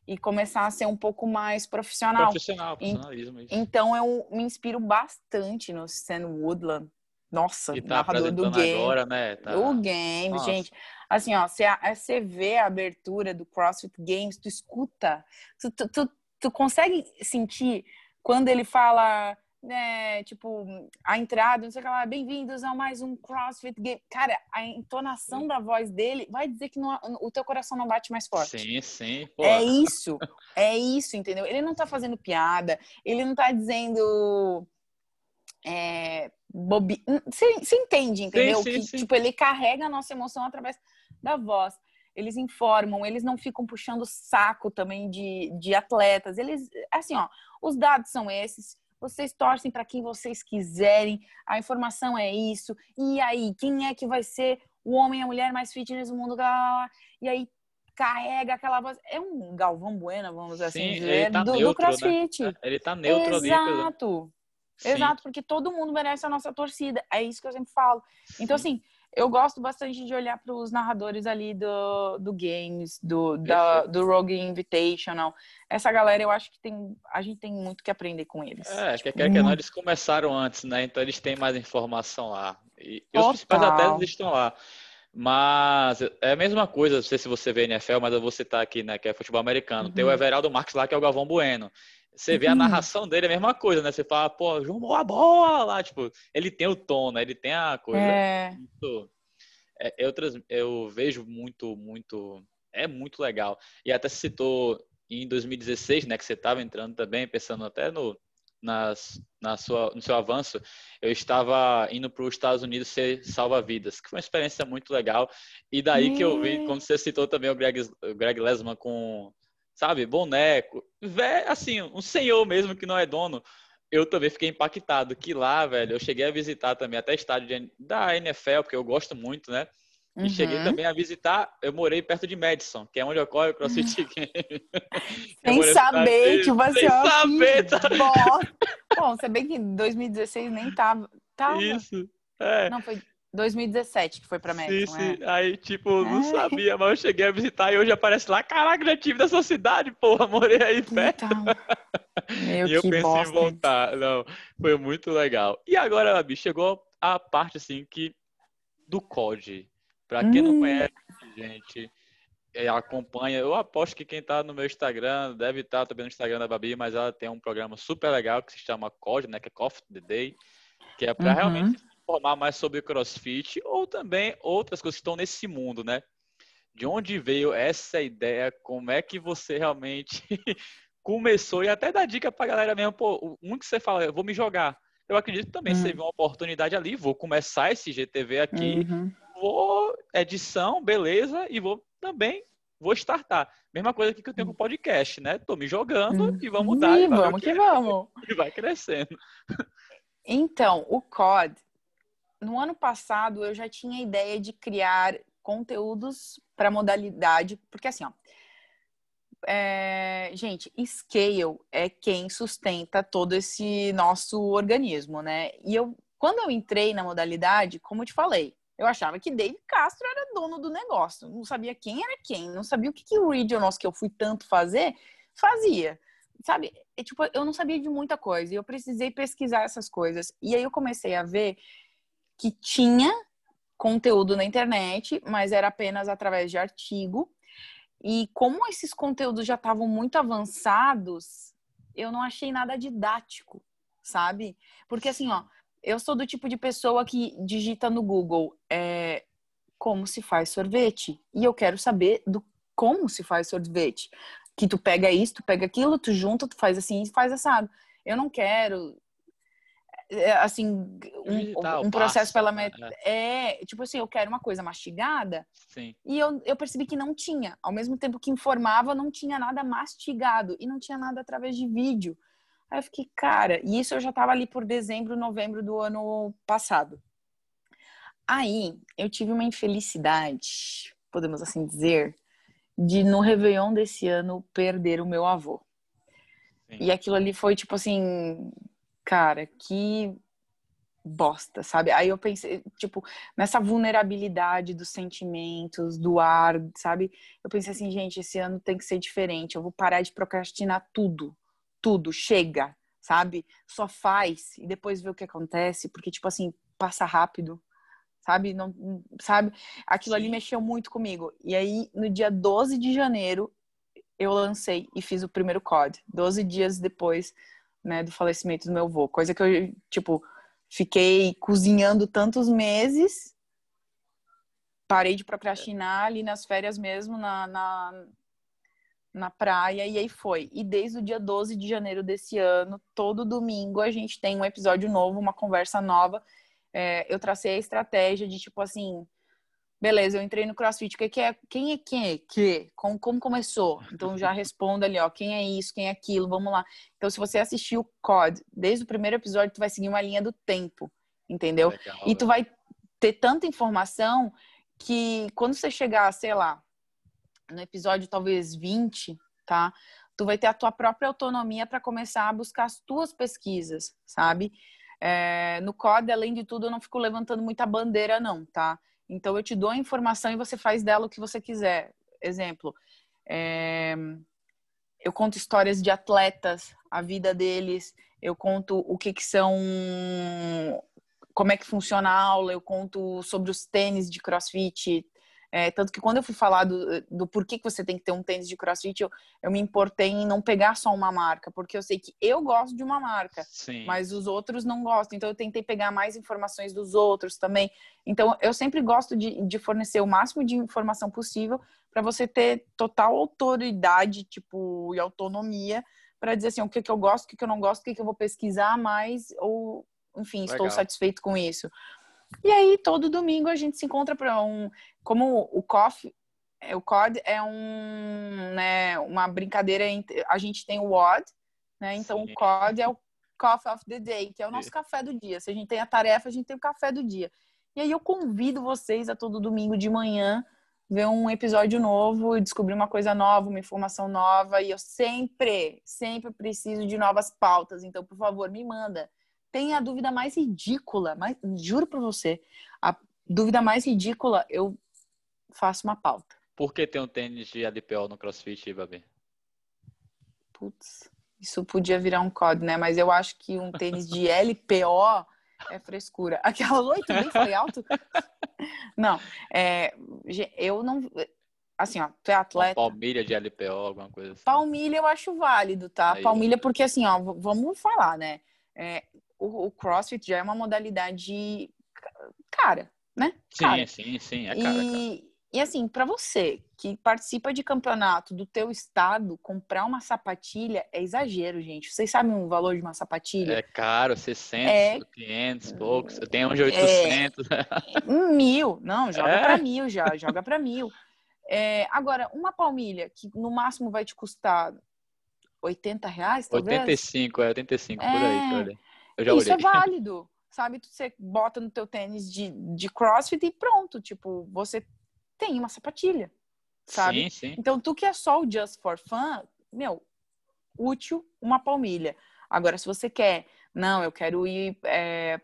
e começar a ser um pouco mais profissional. Profissional, profissionalismo. Isso. Então eu me inspiro bastante no Sam Woodland. Nossa, tá narrador do game. Agora, né? Tá... O game, Nossa. gente. Assim, ó, você, você vê a abertura do CrossFit Games, tu escuta, tu, tu, tu, tu consegue sentir quando ele fala né, tipo, a entrada, não sei o que lá, bem-vindos a mais um CrossFit Game. Cara, a entonação da voz dele vai dizer que não, o teu coração não bate mais forte. Sim, sim. Pô. É isso, é isso, entendeu? Ele não tá fazendo piada, ele não tá dizendo. É, bobi... Você entende, entendeu? Sim, sim, que, sim. tipo, ele carrega a nossa emoção através da voz. Eles informam, eles não ficam puxando saco também de, de atletas. Eles, assim, ó, os dados são esses vocês torcem para quem vocês quiserem, a informação é isso. E aí, quem é que vai ser o homem e a mulher mais fitness do mundo? E aí carrega aquela voz. É um Galvão Bueno, vamos assim Sim, dizer, tá do, neutro, do, CrossFit. Né? Ele tá neutro Exato. ali. Exato. Exato, porque todo mundo merece a nossa torcida. É isso que eu sempre falo. Então, Sim. assim, eu gosto bastante de olhar para os narradores ali do, do Games, do, da, do Rogue Invitational. Essa galera, eu acho que tem, a gente tem muito que aprender com eles. É, tipo, que quer que não, eles começaram antes, né? Então eles têm mais informação lá. E, e os principais atletas estão lá. Mas é a mesma coisa, não sei se você vê NFL, mas eu vou citar aqui, né, que é futebol americano. Uhum. Tem o uhum. Everaldo Marques lá, que é o Galvão Bueno. Você vê a uhum. narração dele, é a mesma coisa, né? Você fala, pô, João, a bola lá, tipo, ele tem o tom, né? Ele tem a coisa. É. Muito, é, eu, eu vejo muito, muito. É muito legal. E até se citou em 2016, né? Que você estava entrando também, pensando até no, nas, na sua, no seu avanço, eu estava indo para os Estados Unidos ser salva-vidas, que foi uma experiência muito legal. E daí que eu vi, quando você citou também o Greg, o Greg Lesman com sabe, boneco, vé, assim, um senhor mesmo que não é dono. Eu também fiquei impactado que lá, velho, eu cheguei a visitar também até estádio de, da NFL, porque eu gosto muito, né? E uhum. cheguei também a visitar, eu morei perto de Madison, que é onde ocorre o CrossFit uhum. Game. Sem saber que você Sem saber, tá? Bom, você bem que em 2016 nem tava. tava. Isso. É. Não, foi 2017 que foi pra México, Sim, sim. É? Aí, tipo, não é. sabia, mas eu cheguei a visitar e hoje aparece lá, caraca, já tive dessa cidade, porra, morei aí perto. Então, meu, e eu pensei bosta. em voltar. Não, foi muito legal. E agora, Gabi, chegou a parte, assim, que do COD. Pra quem hum. não conhece, gente, é, acompanha. Eu aposto que quem tá no meu Instagram deve estar tá também no Instagram da Babi, mas ela tem um programa super legal que se chama COD, né? Que é Coffee the Day, que é para uhum. realmente informar mais sobre CrossFit ou também outras coisas que estão nesse mundo, né? De onde veio essa ideia? Como é que você realmente começou? E até dar dica pra galera mesmo, pô, um que você fala, eu vou me jogar. Eu acredito que também uhum. você viu uma oportunidade ali, vou começar esse GTV aqui, uhum. vou edição, beleza, e vou também vou startar. Mesma coisa que eu tenho com o podcast, né? Tô me jogando uhum. e vamos dar. E vamos que, que vamos. E vai crescendo. Então, o COD, no ano passado eu já tinha a ideia de criar conteúdos para modalidade, porque assim, ó, é, gente, scale é quem sustenta todo esse nosso organismo, né? E eu, quando eu entrei na modalidade, como eu te falei, eu achava que Dave Castro era dono do negócio, não sabia quem era quem, não sabia o que, que o Regionals que eu fui tanto fazer fazia, sabe? Tipo, eu não sabia de muita coisa e eu precisei pesquisar essas coisas. E aí eu comecei a ver que tinha conteúdo na internet, mas era apenas através de artigo. E como esses conteúdos já estavam muito avançados, eu não achei nada didático, sabe? Porque assim, ó, eu sou do tipo de pessoa que digita no Google é, como se faz sorvete. E eu quero saber do como se faz sorvete. Que tu pega isso, tu pega aquilo, tu junta, tu faz assim faz assado. Eu não quero assim, um, um processo pela. Né? é tipo assim, eu quero uma coisa mastigada. Sim. E eu, eu percebi que não tinha. Ao mesmo tempo que informava, não tinha nada mastigado e não tinha nada através de vídeo. Aí eu fiquei, cara, e isso eu já tava ali por dezembro, novembro do ano passado. Aí eu tive uma infelicidade, podemos assim dizer, de no Réveillon desse ano perder o meu avô. Sim. E aquilo ali foi tipo assim, cara, que bosta, sabe? Aí eu pensei, tipo, nessa vulnerabilidade dos sentimentos, do ar, sabe? Eu pensei assim, gente, esse ano tem que ser diferente. Eu vou parar de procrastinar tudo. Tudo, chega, sabe? Só faz e depois vê o que acontece, porque tipo assim, passa rápido. Sabe? Não, sabe? Aquilo Sim. ali mexeu muito comigo. E aí, no dia 12 de janeiro, eu lancei e fiz o primeiro COD. 12 dias depois né, do falecimento do meu avô. Coisa que eu, tipo, fiquei cozinhando tantos meses, parei de procrastinar ali nas férias mesmo, na, na, na praia, e aí foi. E desde o dia 12 de janeiro desse ano, todo domingo a gente tem um episódio novo, uma conversa nova. É, eu tracei a estratégia de, tipo assim, Beleza, eu entrei no CrossFit. O que, é? Quem é quem é que? Como, como começou? Então já responda ali, ó, quem é isso, quem é aquilo, vamos lá. Então, se você assistiu o COD desde o primeiro episódio, tu vai seguir uma linha do tempo, entendeu? Legal, e tu vai ter tanta informação que quando você chegar, sei lá, no episódio talvez 20, tá? Tu vai ter a tua própria autonomia para começar a buscar as tuas pesquisas, sabe? É, no COD, além de tudo, eu não fico levantando muita bandeira, não, tá? Então eu te dou a informação e você faz dela o que você quiser. Exemplo, é... eu conto histórias de atletas, a vida deles, eu conto o que, que são, como é que funciona a aula, eu conto sobre os tênis de CrossFit, é, tanto que quando eu fui falar do, do porquê que você tem que ter um tênis de crossfit, eu, eu me importei em não pegar só uma marca, porque eu sei que eu gosto de uma marca, Sim. mas os outros não gostam. Então eu tentei pegar mais informações dos outros também. Então eu sempre gosto de, de fornecer o máximo de informação possível para você ter total autoridade, tipo, e autonomia para dizer assim, o que, que eu gosto, o que, que eu não gosto, o que, que eu vou pesquisar mais, ou, enfim, Legal. estou satisfeito com isso. E aí, todo domingo a gente se encontra para um. Como o coffee, é, o COD é um, né, uma brincadeira entre. A gente tem o WOD, né? Então Sim. o COD é o Coffee of the Day, que é o nosso café do dia. Se a gente tem a tarefa, a gente tem o café do dia. E aí eu convido vocês a todo domingo de manhã ver um episódio novo, descobrir uma coisa nova, uma informação nova. E eu sempre, sempre preciso de novas pautas. Então, por favor, me manda tem a dúvida mais ridícula, mas juro pra você, a dúvida mais ridícula, eu faço uma pauta. Por que tem um tênis de ADPO no CrossFit, Babi? Putz, isso podia virar um código, né? Mas eu acho que um tênis de LPO é frescura. Aquela oi, também foi alto? Não, é, eu não. Assim, ó, tu é atleta. Uma palmilha de LPO, alguma coisa assim. Palmilha eu acho válido, tá? Aí, palmilha, porque assim, ó, vamos falar, né? É, o, o CrossFit já é uma modalidade cara, né? Cara. Sim, sim, sim, é cara. E, cara. E assim, para você que participa de campeonato do teu estado, comprar uma sapatilha é exagero, gente. Vocês sabem o valor de uma sapatilha? É caro, 600, é... 500, poucos. Eu tenho um de 800. É... mil. Não, joga é? para mil já, joga para mil. É, agora, uma palmilha que no máximo vai te custar 80 reais, talvez? 85, é 85, é... por aí. É. Eu já Isso olhei. é válido, sabe? Você bota no teu tênis de, de crossfit e pronto. Tipo, você tem uma sapatilha, sabe? Sim, sim. Então, tu que é só o Just for Fun, meu, útil uma palmilha. Agora, se você quer, não, eu quero ir é,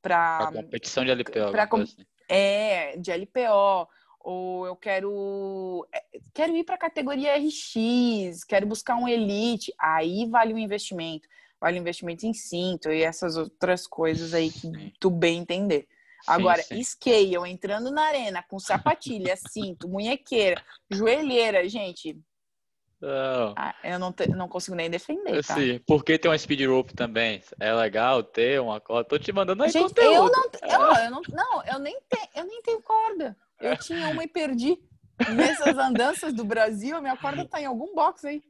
para... competição de LPO. Pra, assim. É, de LPO ou eu quero é, quero ir para a categoria RX, quero buscar um elite, aí vale o investimento, vale o investimento em cinto e essas outras coisas aí que sim. tu bem entender. Agora, sim, sim. scale, entrando na arena com sapatilha, cinto, munhequeira, joelheira, gente. Não. Ah, eu não, te, não consigo nem defender, tá? Sim, porque tem uma speed rope também. É legal ter uma corda. Tô te mandando aí Gente, conteúdo. Eu não, eu, eu não, não, eu nem, te, eu nem tenho corda. Eu tinha uma e perdi. Nessas andanças do Brasil, a minha corda tá em algum box aí.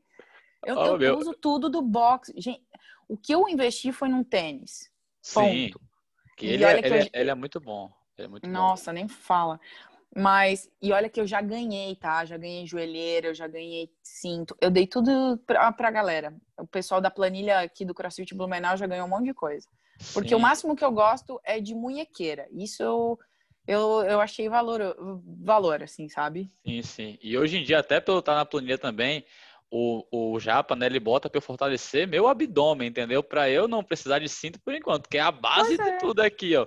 Eu, oh, eu uso tudo do box. Gente, o que eu investi foi num tênis. Sim. Que ele, é, ele, eu... é, ele, é, muito bom. É muito Nossa, bom. nem fala. Mas, e olha que eu já ganhei, tá? Já ganhei joelheira, eu já ganhei cinto. Eu dei tudo pra, pra galera. O pessoal da planilha aqui do CrossFit Blumenau já ganhou um monte de coisa. Porque Sim. o máximo que eu gosto é de munhequeira. Isso eu eu, eu achei valor, valor, assim, sabe? Sim, sim. E hoje em dia, até pelo estar na planilha também, o, o Japa, né, ele bota para eu fortalecer meu abdômen, entendeu? Para eu não precisar de cinto por enquanto, que é a base é. de tudo aqui, ó.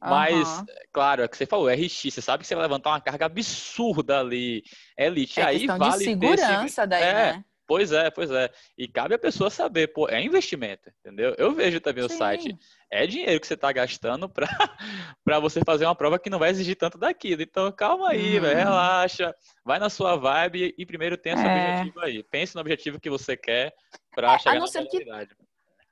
Mas, uhum. claro, é que você falou, RX, você sabe que você vai levantar uma carga absurda ali, elite, é aí vale de segurança daí, é, né? Pois é, pois é. E cabe a pessoa saber, pô, é investimento, entendeu? Eu vejo também Sim. o site. É dinheiro que você está gastando para você fazer uma prova que não vai exigir tanto daquilo. Então, calma aí, uhum. relaxa, vai na sua vibe e primeiro tenha seu é... objetivo aí. Pense no objetivo que você quer para é, chegar na realidade. Que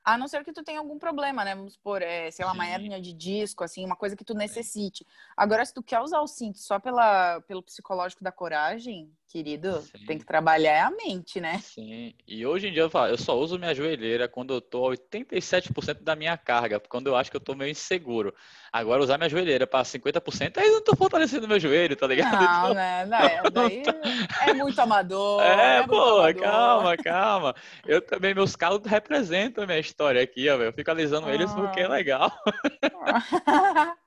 a não ser que tu tenha algum problema, né? Vamos supor, é, sei lá, uma hérnia de disco, assim, uma coisa que tu necessite. Agora, se tu quer usar o cinto só pela, pelo psicológico da coragem, querido, Sim. tem que trabalhar a mente, né? Sim. E hoje em dia eu, falo, eu só uso minha joelheira quando eu tô a 87% da minha carga, quando eu acho que eu tô meio inseguro. Agora, usar minha joelheira para 50%, aí eu não tô fortalecendo meu joelho, tá ligado? Não, então... né? Não, é, daí é muito amador. É, é pô, amador. calma, calma. Eu também, meus calos representam a minha história aqui, ó, eu fico alisando ah. eles porque é legal.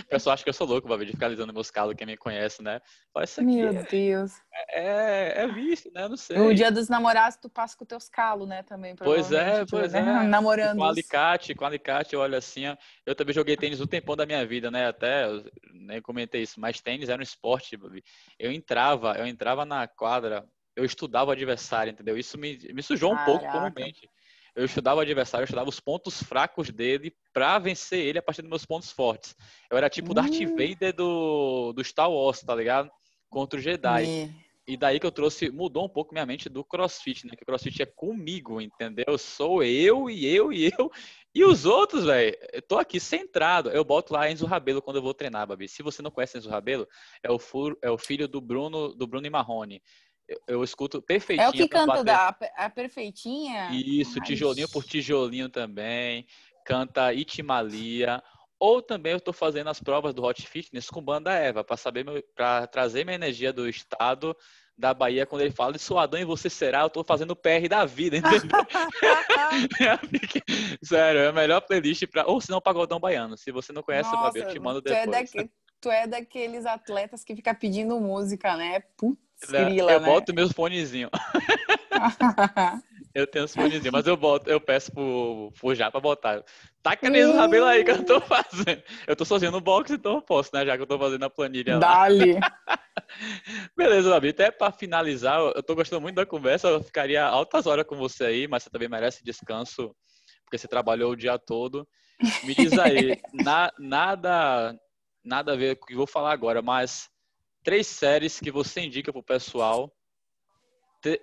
o pessoal acha que eu sou louco, Babi, de ficar alisando meus calos, quem me conhece, né? Isso aqui Meu é, Deus. É, é vício, né? Não sei. O dia dos namorados, tu passa com teus calos, né? Também. Pois é, pois né? é. Namorando. Com alicate, com alicate, eu olho assim, ó. eu também joguei tênis o tempão da minha vida, né? Até, nem comentei isso, mas tênis era um esporte. Eu entrava, eu entrava na quadra, eu estudava o adversário, entendeu? Isso me, me sujou um Caraca. pouco comumente eu estudava o adversário, eu estudava os pontos fracos dele para vencer ele a partir dos meus pontos fortes. Eu era tipo o Darth hum. Vader do, do Star Wars, tá ligado? Contra o Jedi. É. E daí que eu trouxe, mudou um pouco minha mente do crossfit, né? Que o crossfit é comigo, entendeu? Sou eu e eu e eu. E os outros, velho, eu tô aqui centrado. Eu boto lá Enzo Rabelo quando eu vou treinar, Babi. Se você não conhece Enzo Rabelo, é o, furo, é o filho do Bruno, do Bruno e Marrone eu escuto perfeitinho. É o que canta da a perfeitinha? Isso, tijolinho por tijolinho também. Canta Itimalia. Ou também eu estou fazendo as provas do Hot Fitness com banda Eva, para saber para trazer minha energia do estado da Bahia quando ele fala de Suadão e você será, eu estou fazendo o PR da vida, entendeu? Sério, é a melhor playlist para ou se não Pagodão Baiano. Se você não conhece, Nossa, eu te mando depois. Tu é, daqui, tu é daqueles atletas que fica pedindo música, né? Putz Grila, eu né? boto meus fonezinhos. eu tenho os fonezinhos, mas eu boto, eu peço pro, pro Já pra botar. Taca nesse cabelo aí que eu tô fazendo. Eu tô sozinho no box, então eu posso, né? Já que eu tô fazendo a planilha Dali. Beleza, Davi. Até pra finalizar, eu tô gostando muito da conversa. Eu ficaria altas horas com você aí, mas você também merece descanso, porque você trabalhou o dia todo. Me diz aí, na, nada, nada a ver com o que eu vou falar agora, mas três séries que você indica pro pessoal,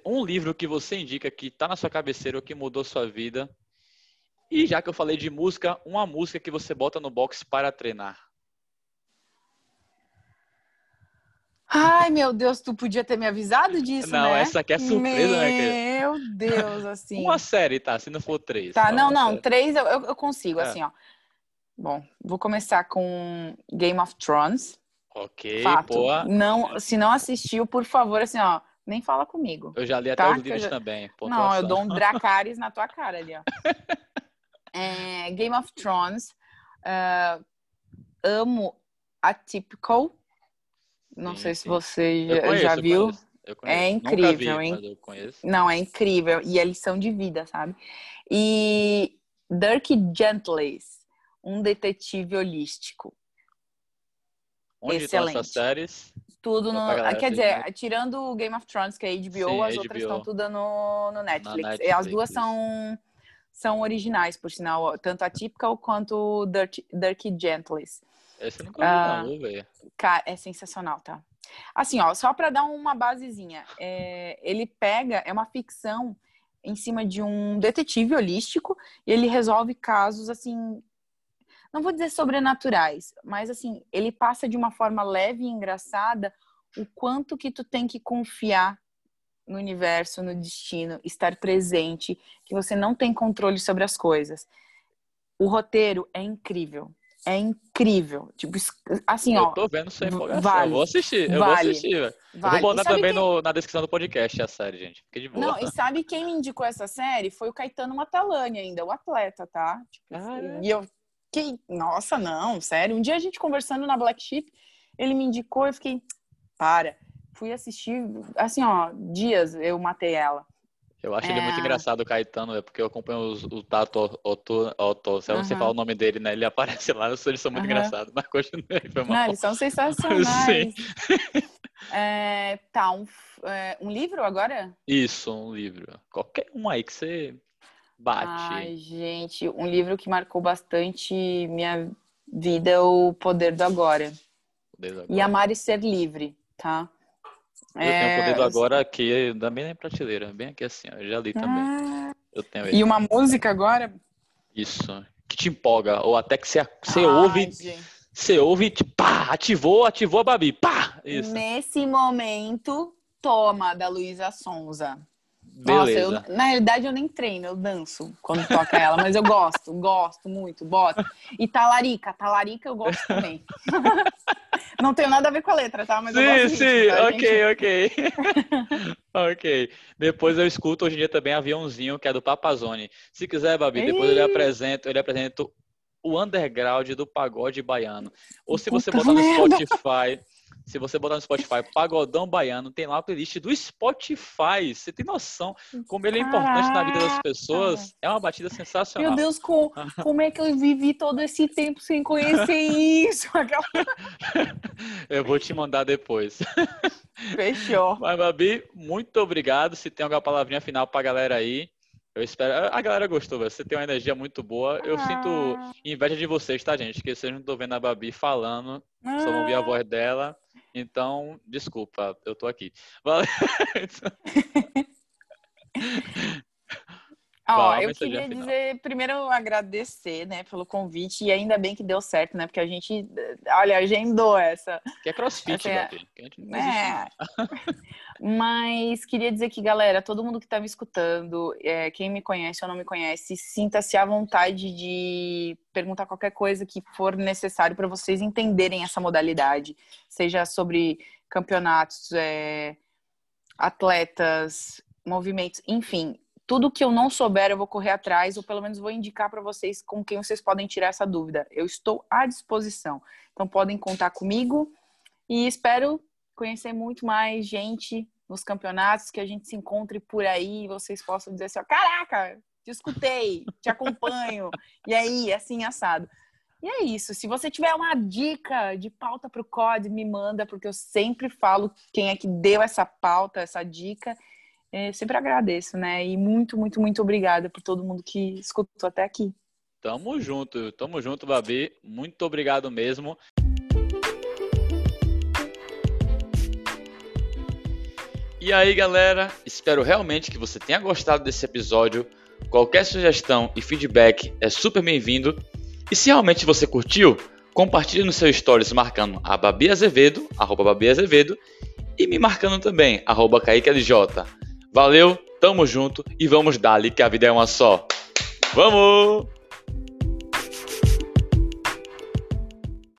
um livro que você indica que está na sua cabeceira ou que mudou sua vida E já que eu falei de música, uma música que você bota no box para treinar. Ai, meu Deus, tu podia ter me avisado disso, não, né? essa aqui é surpresa, meu né? Meu Deus, assim. Uma série, tá? Se não for três. Tá, não, não, série. três eu, eu consigo, é. assim, ó. Bom, vou começar com Game of Thrones. Ok, Fato. boa. Não, se não assistiu, por favor, assim, ó, nem fala comigo. Eu já li até tá? os livros já... também. Não, eu dou um Dracarys na tua cara ali, ó. é, Game of Thrones. Uh, amo Atypical. Não sim, sei se você já, conheço, já viu. É incrível, hein? Não, é incrível. E é lição de vida, sabe? E Dirk Gentles, um detetive holístico. Onde Excelente. estão essas séries? Tudo no. Quer dizer, tirando o Game of Thrones, que é HBO, Sim, as HBO. outras estão tudo no, no Netflix. Netflix. As duas são, são originais, por sinal, tanto a Typical quanto o Dirk, Dirk Gentles. Esse eu nunca vi, ah, não, velho. Cara, é sensacional, tá? Assim, ó, só para dar uma basezinha, é, ele pega, é uma ficção em cima de um detetive holístico e ele resolve casos, assim, não vou dizer sobrenaturais, mas assim, ele passa de uma forma leve e engraçada o quanto que tu tem que confiar no universo, no destino, estar presente, que você não tem controle sobre as coisas. O roteiro é incrível. É incrível. Tipo, assim, eu ó. Eu tô vendo sua empolgação. Vale, eu vou assistir. Eu vale, vou assistir. Vale. Eu vou botar também quem... no, na descrição do podcast a série, gente. Fique de boa. Não, e sabe quem me indicou essa série? Foi o Caetano Matalani ainda, o atleta, tá? Tipo, é? E eu. Que... Nossa, não, sério. Um dia a gente conversando na Black Sheep, ele me indicou, eu fiquei. Para. Fui assistir, assim, ó, dias eu matei ela. Eu acho é... ele muito engraçado, o Caetano, é porque eu acompanho os, o Tato Otto, Otto, se eu não sei falar o nome dele, né? Ele aparece lá, eles são muito uhum. engraçados, mas continua aí, foi mal. Não, eles são sensacionais. Sim. É, tá, um, é, um livro agora? Isso, um livro. Qualquer um aí que você bate. Ai, gente, um livro que marcou bastante minha vida é O Poder do Agora. Poder do agora. E Amar e Ser Livre, tá? Eu é... tenho o poder do agora aqui, também na prateleira, bem aqui assim, eu já li também. Ah... Eu tenho ele. E uma música agora? Isso, que te empolga, ou até que você, você Ai, ouve, gente. você ouve, pá, ativou, ativou a Babi, pá! Isso. Nesse momento, toma, da Luísa Sonza. Beleza. Nossa, eu, na realidade eu nem treino, eu danço quando toca ela, mas eu gosto, gosto muito, boto. E talarica, talarica eu gosto também. Não tem nada a ver com a letra, tá? Mas sim, eu gosto sim, disso, tá, ok, gente? ok. ok. Depois eu escuto hoje em dia também Aviãozinho, que é do Papazone. Se quiser, Babi, depois ele apresenta, ele apresenta o underground do pagode baiano. Ou se você Puta botar no merda. Spotify, se você botar no Spotify Pagodão Baiano, tem lá a playlist do Spotify. Você tem noção como ele é importante na vida das pessoas? É uma batida sensacional. Meu Deus, com, como é que eu vivi todo esse tempo sem conhecer isso? eu vou te mandar depois. Fechou. Mas, Babi, muito obrigado. Se tem alguma palavrinha final pra galera aí. Eu espero. A galera gostou, você tem uma energia muito boa. Eu Ah. sinto inveja de vocês, tá, gente? Que vocês não estão vendo a Babi falando, só não vi a Ah. voz dela. Então, desculpa, eu tô aqui. Valeu. Ó, eu queria final. dizer, primeiro, agradecer, né, pelo convite, e ainda bem que deu certo, né, porque a gente, olha, agendou essa, Que é crossfit, Essa é- que a gente não É. Mas queria dizer que, galera, todo mundo que tá me escutando, é, quem me conhece ou não me conhece, sinta-se à vontade de perguntar qualquer coisa que for necessário para vocês entenderem essa modalidade, seja sobre campeonatos, é, atletas, movimentos, enfim. Tudo que eu não souber, eu vou correr atrás, ou pelo menos vou indicar para vocês com quem vocês podem tirar essa dúvida. Eu estou à disposição. Então podem contar comigo e espero conhecer muito mais gente nos campeonatos, que a gente se encontre por aí e vocês possam dizer assim, ó, caraca, te escutei, te acompanho, e aí, assim, assado. E é isso, se você tiver uma dica de pauta para o COD, me manda, porque eu sempre falo quem é que deu essa pauta, essa dica, é, sempre agradeço, né? E muito, muito, muito obrigada por todo mundo que escutou até aqui. Tamo junto, tamo junto, Babi. Muito obrigado mesmo. E aí, galera? Espero realmente que você tenha gostado desse episódio. Qualquer sugestão e feedback é super bem-vindo. E se realmente você curtiu, compartilhe no seu stories marcando a Babi Azevedo, arroba Babi Azevedo, e me marcando também, arroba Kaique LJ. Valeu, tamo junto e vamos dali que a vida é uma só. Vamos!